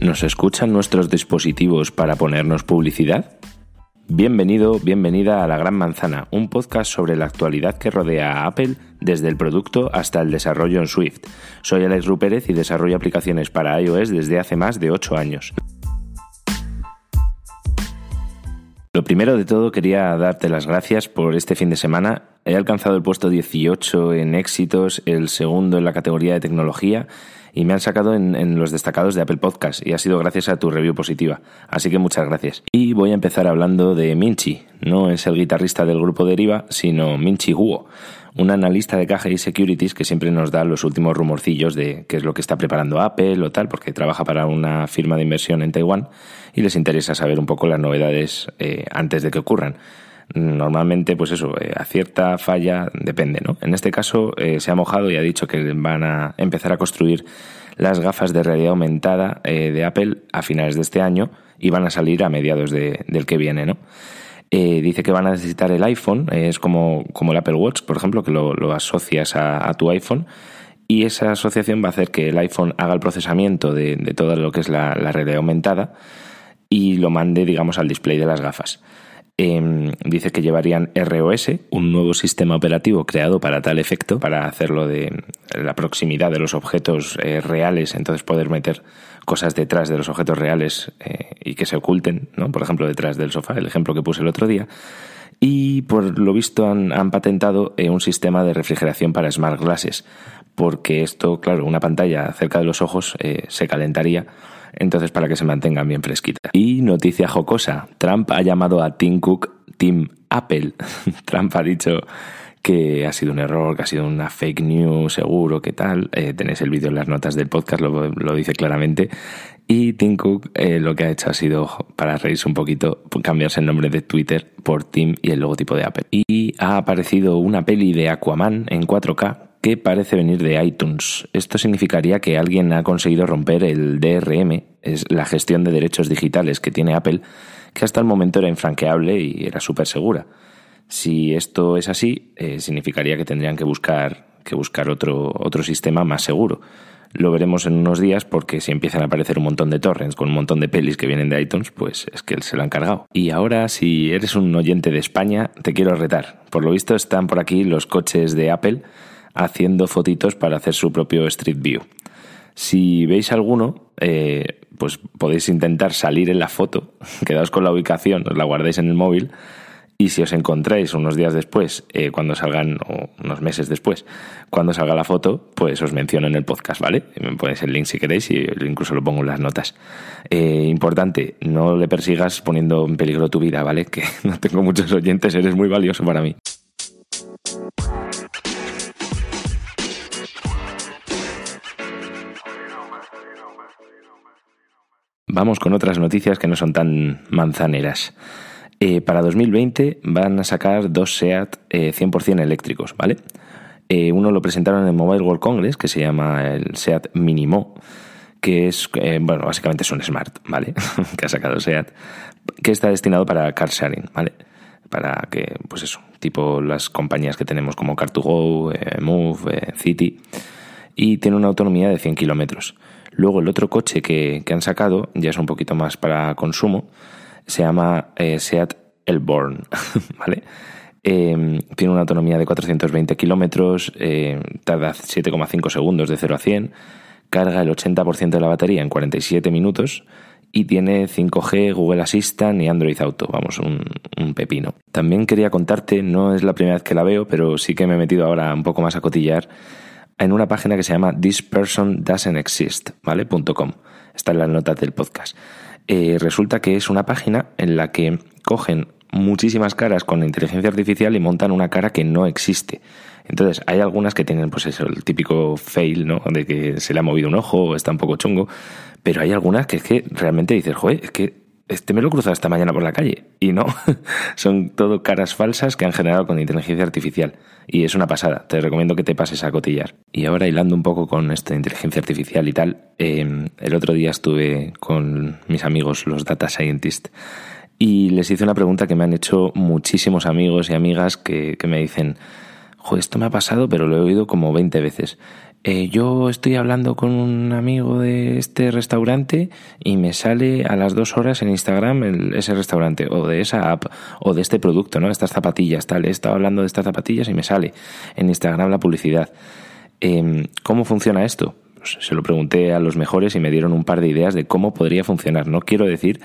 ¿Nos escuchan nuestros dispositivos para ponernos publicidad? Bienvenido, bienvenida a La Gran Manzana, un podcast sobre la actualidad que rodea a Apple desde el producto hasta el desarrollo en Swift. Soy Alex Rupérez y desarrollo aplicaciones para iOS desde hace más de 8 años. Lo primero de todo quería darte las gracias por este fin de semana. He alcanzado el puesto 18 en éxitos, el segundo en la categoría de tecnología y me han sacado en, los destacados de Apple Podcast y ha sido gracias a tu review positiva. Así que muchas gracias. Y voy a empezar hablando de Minchi. No es el guitarrista del grupo Deriva, sino Minchi Guo, un analista de caja y securities que siempre nos da los últimos rumorcillos de qué es lo que está preparando Apple o tal, porque trabaja para una firma de inversión en Taiwán y les interesa saber un poco las novedades eh, antes de que ocurran normalmente, pues eso, eh, acierta, falla, depende, ¿no? En este caso eh, se ha mojado y ha dicho que van a empezar a construir las gafas de realidad aumentada eh, de Apple a finales de este año y van a salir a mediados del que viene, ¿no? Dice que van a necesitar el iPhone, es como, como el Apple Watch, por ejemplo, que lo, asocias a, tu iPhone y esa asociación va a hacer que el iPhone haga el procesamiento de, todo lo que es la, la realidad aumentada y lo mande, digamos, al display de las gafas. Em, dice que llevarían ROS, un nuevo sistema operativo creado para tal efecto, para hacerlo de la proximidad de los objetos eh, reales, entonces poder meter cosas detrás de los objetos reales eh, y que se oculten, ¿no? por ejemplo, detrás del sofá, el ejemplo que puse el otro día. Y por lo visto han, patentado eh, un sistema de refrigeración para smart glasses, porque esto, claro, una pantalla cerca de los ojos se calentaría entonces para que se mantengan bien fresquitas. Y noticia jocosa, Trump ha llamado a Tim Cook Team Apple. Trump ha dicho que ha sido un error, que ha sido una fake news, seguro, que tal. Eh, tenéis el vídeo en las notas del podcast, lo, dice claramente. Y Tim Cook eh, lo que ha hecho ha sido, para reírse un poquito, cambiarse el nombre de Twitter por Tim y el logotipo de Apple. Y ha aparecido una peli de Aquaman en 4K que parece venir de iTunes. Esto significaría que alguien ha conseguido romper el DRM, es la gestión de derechos digitales que tiene Apple, que hasta el momento era infranqueable y era súper segura. Si esto es así, eh, significaría que tendrían que buscar, que buscar otro, otro sistema más seguro. Lo veremos en unos días porque si empiezan a aparecer un montón de torrents con un montón de pelis que vienen de iTunes, pues es que se lo han cargado. Y ahora, si eres un oyente de España, te quiero retar. Por lo visto están por aquí los coches de Apple haciendo fotitos para hacer su propio Street View. Si veis alguno, eh, pues podéis intentar salir en la foto, quedaos con la ubicación, os la guardéis en el móvil y si os encontráis unos días después, eh, cuando salgan, o unos meses después, cuando salga la foto, pues os menciono en el podcast, ¿vale? Me ponéis el link si queréis y incluso lo pongo en las notas. Eh, importante, no le persigas poniendo en peligro tu vida, ¿vale? Que no tengo muchos oyentes, eres muy valioso para mí. Vamos con otras noticias que no son tan manzaneras. Eh, para 2020 van a sacar dos SEAT 100% eh, eléctricos, ¿vale? Eh, uno lo presentaron en el Mobile World Congress, que se llama el SEAT Minimo, que es, bueno, básicamente es un Smart, ¿vale? que ha sacado SEAT, que está destinado para car sharing, ¿vale? Para que, pues eso, tipo las compañías que tenemos como Car2Go, Move, City, y tiene una autonomía de 100 kilómetros. Luego el otro coche que, han sacado, ya es un poquito más para consumo, se llama eh, Seat Elborn, ¿vale? Em, tiene una autonomía de 420 kilómetros, eh, tarda 7,5 segundos de 0 a 100, carga el 80% de la batería en 47 minutos y tiene 5G, Google Assistant y Android Auto, vamos, un, un, pepino. También quería contarte, no es la primera vez que la veo, pero sí que me he metido ahora un poco más a cotillar en una página que se llama This Person Doesn't Exist, ¿vale? Está en las notas del podcast. Eh, resulta que es una página en la que cogen muchísimas caras con inteligencia artificial y montan una cara que no existe. Entonces, hay algunas que tienen, pues eso, el típico fail, ¿no? De que se le ha movido un ojo o está un poco chungo. Pero hay algunas que es que realmente dices, joder, es que este me lo he cruzado esta mañana por la calle. Y no, son todo caras falsas que han generado con inteligencia artificial. Y es una pasada, te recomiendo que te pases a cotillar. Y ahora hilando un poco con esta inteligencia artificial y tal, em, el otro día estuve con mis amigos, los data scientists, y les hice una pregunta que me han hecho muchísimos amigos y amigas que, me dicen, jo, esto me ha pasado, pero lo he oído como 20 veces. Eh, yo estoy hablando con un amigo de este restaurante y me sale a las dos horas en Instagram ese restaurante o de esa app o de este producto, ¿no? Estas zapatillas, tal. He estado hablando de estas zapatillas y me sale en Instagram la publicidad. Em, ¿Cómo funciona esto? Pues se lo pregunté a los mejores y me dieron un par de ideas de cómo podría funcionar. No quiero decir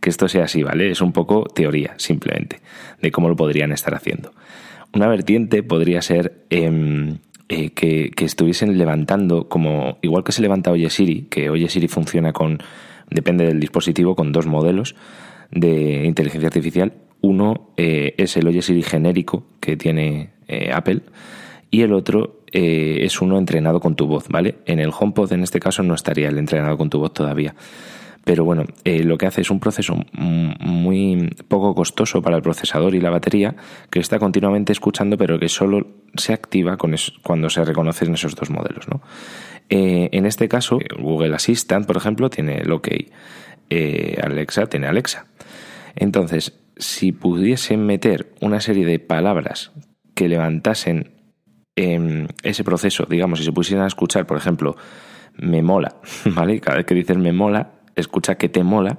que esto sea así, ¿vale? Es un poco teoría, simplemente, de cómo lo podrían estar haciendo. Una vertiente podría ser... Em, eh, que, estuviesen levantando, como igual que se levanta Oye Siri, que Oye Siri funciona con, depende del dispositivo, con dos modelos de inteligencia artificial. Uno eh, es el Oye Siri genérico que tiene eh, Apple y el otro es uno entrenado con tu voz, ¿vale? En el HomePod en este caso no estaría el entrenado con tu voz todavía. Pero bueno, eh, lo que hace es un proceso muy poco costoso para el procesador y la batería que está continuamente escuchando, pero que solo se activa cuando se reconocen esos dos modelos. Eh, en este caso, Google Assistant, por ejemplo, tiene el OK. Eh, Alexa tiene Alexa. Entonces, si pudiesen meter una serie de palabras que levantasen ese proceso, digamos, si se pusieran a escuchar, por ejemplo, me mola, ¿vale? Cada vez que dices me mola, escucha que te mola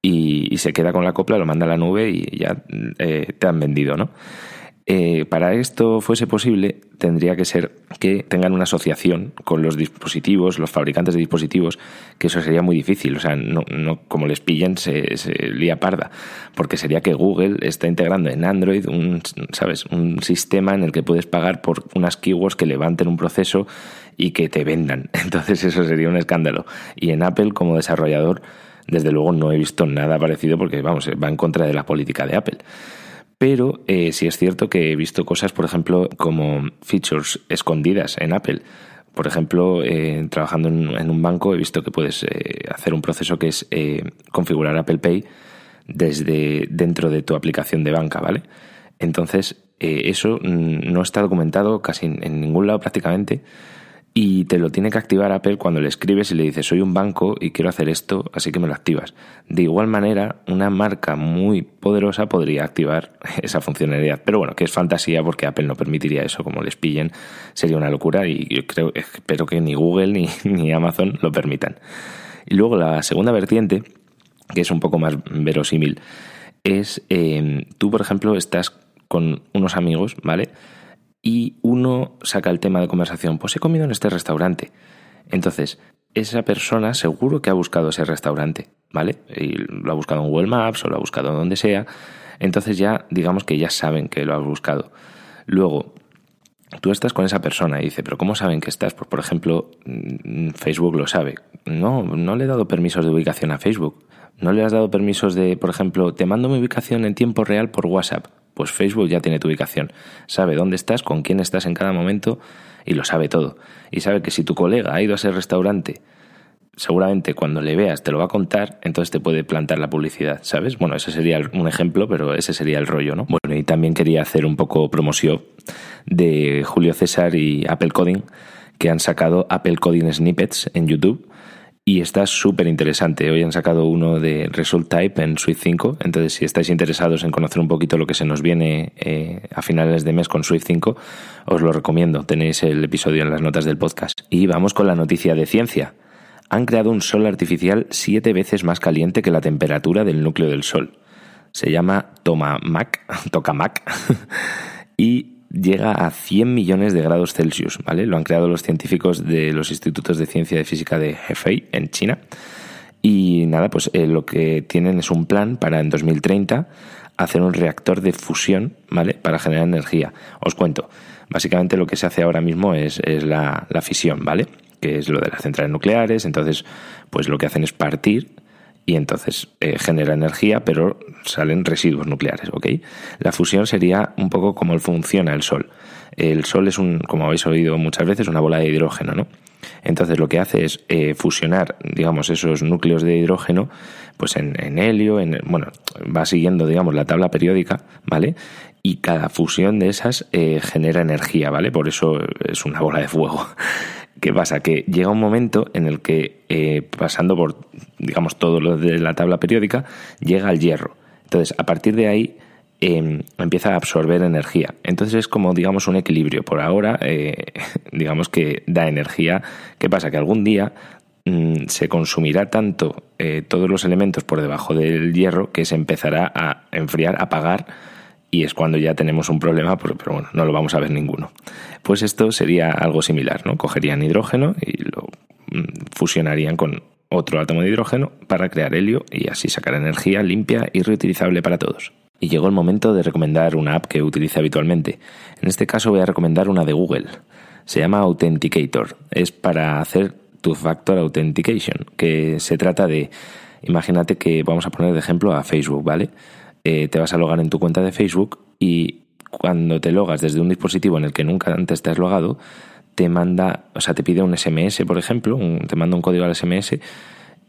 y, se queda con la copla, lo manda a la nube y ya eh, te han vendido, ¿no? Eh, para esto fuese posible, tendría que ser que tengan una asociación con los dispositivos, los fabricantes de dispositivos, que eso sería muy difícil. O sea, no, no como les pillen, se, se, lía parda. Porque sería que Google está integrando en Android un, ¿sabes? un sistema en el que puedes pagar por unas keywords que levanten un proceso y que te vendan. Entonces, eso sería un escándalo. Y en Apple, como desarrollador, desde luego no he visto nada parecido porque, vamos, va en contra de la política de Apple. Pero eh, sí es cierto que he visto cosas, por ejemplo, como features escondidas en Apple. Por ejemplo, eh, trabajando en, un banco he visto que puedes eh, hacer un proceso que es configurar Apple Pay desde dentro de tu aplicación de banca, ¿vale? Entonces, eso mm, no está documentado casi en ningún lado prácticamente y te lo tiene que activar Apple cuando le escribes y le dices soy un banco y quiero hacer esto, así que me lo activas. De igual manera, una marca muy poderosa podría activar esa funcionalidad, pero bueno, que es fantasía porque Apple no permitiría eso, como les pillen, sería una locura y yo creo, espero que ni Google ni, ni Amazon lo permitan. Y luego la segunda vertiente, que es un poco más verosímil, es eh, tú, por ejemplo, estás con unos amigos, ¿vale? Y uno saca el tema de conversación, pues he comido en este restaurante. Entonces, esa persona seguro que ha buscado ese restaurante, ¿vale? Y lo ha buscado en Google Maps o lo ha buscado donde sea. Entonces ya, digamos que ya saben que lo has buscado. Luego, tú estás con esa persona y dice, pero ¿cómo saben que estás? Pues, por ejemplo, mm, Facebook lo sabe. No, no le he dado permisos de ubicación a Facebook. No le has dado permisos de, por ejemplo, te mando mi ubicación en tiempo real por WhatsApp. Pues Facebook ya tiene tu ubicación, sabe dónde estás, con quién estás en cada momento y lo sabe todo. Y sabe que si tu colega ha ido a ese restaurante, seguramente cuando le veas te lo va a contar, entonces te puede plantar la publicidad, ¿sabes? Bueno, ese sería un ejemplo, pero ese sería el rollo, ¿no? Bueno, y también quería hacer un poco promoción de Julio César y Apple Coding, que han sacado Apple Coding Snippets en YouTube y está súper interesante. Hoy han sacado uno de Result Type en Suite 5, entonces si estáis interesados en conocer un poquito lo que se nos viene eh, a finales de mes con Swift 5, os lo recomiendo. Tenéis el episodio en las notas del podcast. Y vamos con la noticia de ciencia. Han creado un sol artificial siete veces más caliente que la temperatura del núcleo del sol. Se llama Tomamac, Tokamak, y llega a 100 millones de grados Celsius, ¿vale? Lo han creado los científicos de los institutos de ciencia y física de Hefei en China. Y nada, pues eh, lo que tienen es un plan para en 2030 hacer un reactor de fusión, ¿vale? Para generar energía. Os cuento. Básicamente lo que se hace ahora mismo es, es la, la fisión, ¿vale? Que es lo de las centrales nucleares. Entonces, pues lo que hacen es partir y entonces eh, genera energía, pero salen residuos nucleares, ¿ok? La fusión sería un poco como funciona el Sol. El Sol es un, como habéis oído muchas veces, una bola de hidrógeno, ¿no? Entonces lo que hace es eh, fusionar, digamos, esos núcleos de hidrógeno, pues en, helio, en, bueno, va siguiendo, digamos, la tabla periódica, ¿vale? Y cada fusión de esas eh, genera energía, ¿vale? Por eso es una bola de fuego. ¿Qué pasa? Que llega un momento en el que, eh, pasando por, digamos, todo lo de la tabla periódica, llega al hierro. Entonces, a partir de ahí, em, empieza a absorber energía. Entonces es como, digamos, un equilibrio. Por ahora, eh, digamos que da energía. ¿Qué pasa? Que algún día mm, se consumirá tanto eh, todos los elementos por debajo del hierro que se empezará a enfriar, a apagar y es cuando ya tenemos un problema, pero, bueno, no lo vamos a ver ninguno. Pues esto sería algo similar, ¿no? Cogerían hidrógeno y lo mm, fusionarían con otro átomo de hidrógeno para crear helio y así sacar energía limpia y reutilizable para todos. Y llegó el momento de recomendar una app que utilice habitualmente. En este caso voy a recomendar una de Google. Se llama Authenticator. Es para hacer Two Factor Authentication, que se trata de, imagínate que vamos a poner de ejemplo a Facebook, ¿vale? Eh, te vas a logar en tu cuenta de Facebook y cuando te logas desde un dispositivo en el que nunca antes te has logado, te manda, o sea, te pide un SMS, por ejemplo, te manda un código al SMS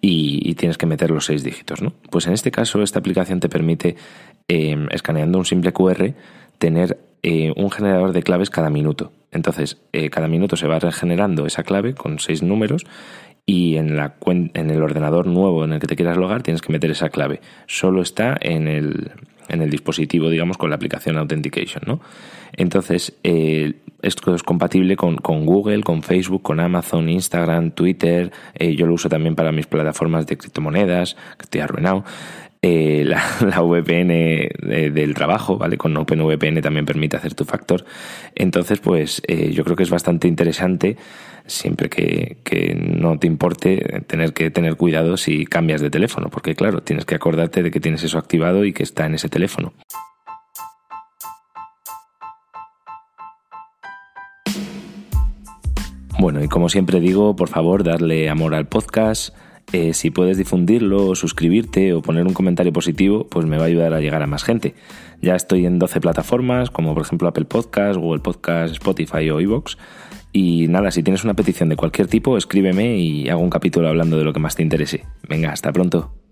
y, tienes que meter los seis dígitos, ¿no? Pues en este caso, esta aplicación te permite, em, escaneando un simple QR, tener eh, un generador de claves cada minuto. Entonces, eh, cada minuto se va regenerando esa clave con seis números y en, la, en el ordenador nuevo en el que te quieras logar tienes que meter esa clave. Solo está en el, en el dispositivo, digamos, con la aplicación Authentication, ¿no? Entonces, eh, esto es compatible con, Google, con Facebook, con Amazon, Instagram, Twitter. Eh, yo lo uso también para mis plataformas de criptomonedas, que estoy arruinado. Eh, la, VPN del trabajo, ¿vale? Con OpenVPN también permite hacer tu factor. Entonces, pues yo creo que es bastante interesante siempre que, que, no te importe tener que tener cuidado si cambias de teléfono, porque claro, tienes que acordarte de que tienes eso activado y que está en ese teléfono. Bueno, y como siempre digo, por favor, darle amor al podcast. Eh, si puedes difundirlo, o suscribirte o poner un comentario positivo, pues me va a ayudar a llegar a más gente. Ya estoy en 12 plataformas, como por ejemplo Apple Podcast, Google Podcast, Spotify o iVoox. Y nada, si tienes una petición de cualquier tipo, escríbeme y hago un capítulo hablando de lo que más te interese. Venga, hasta pronto.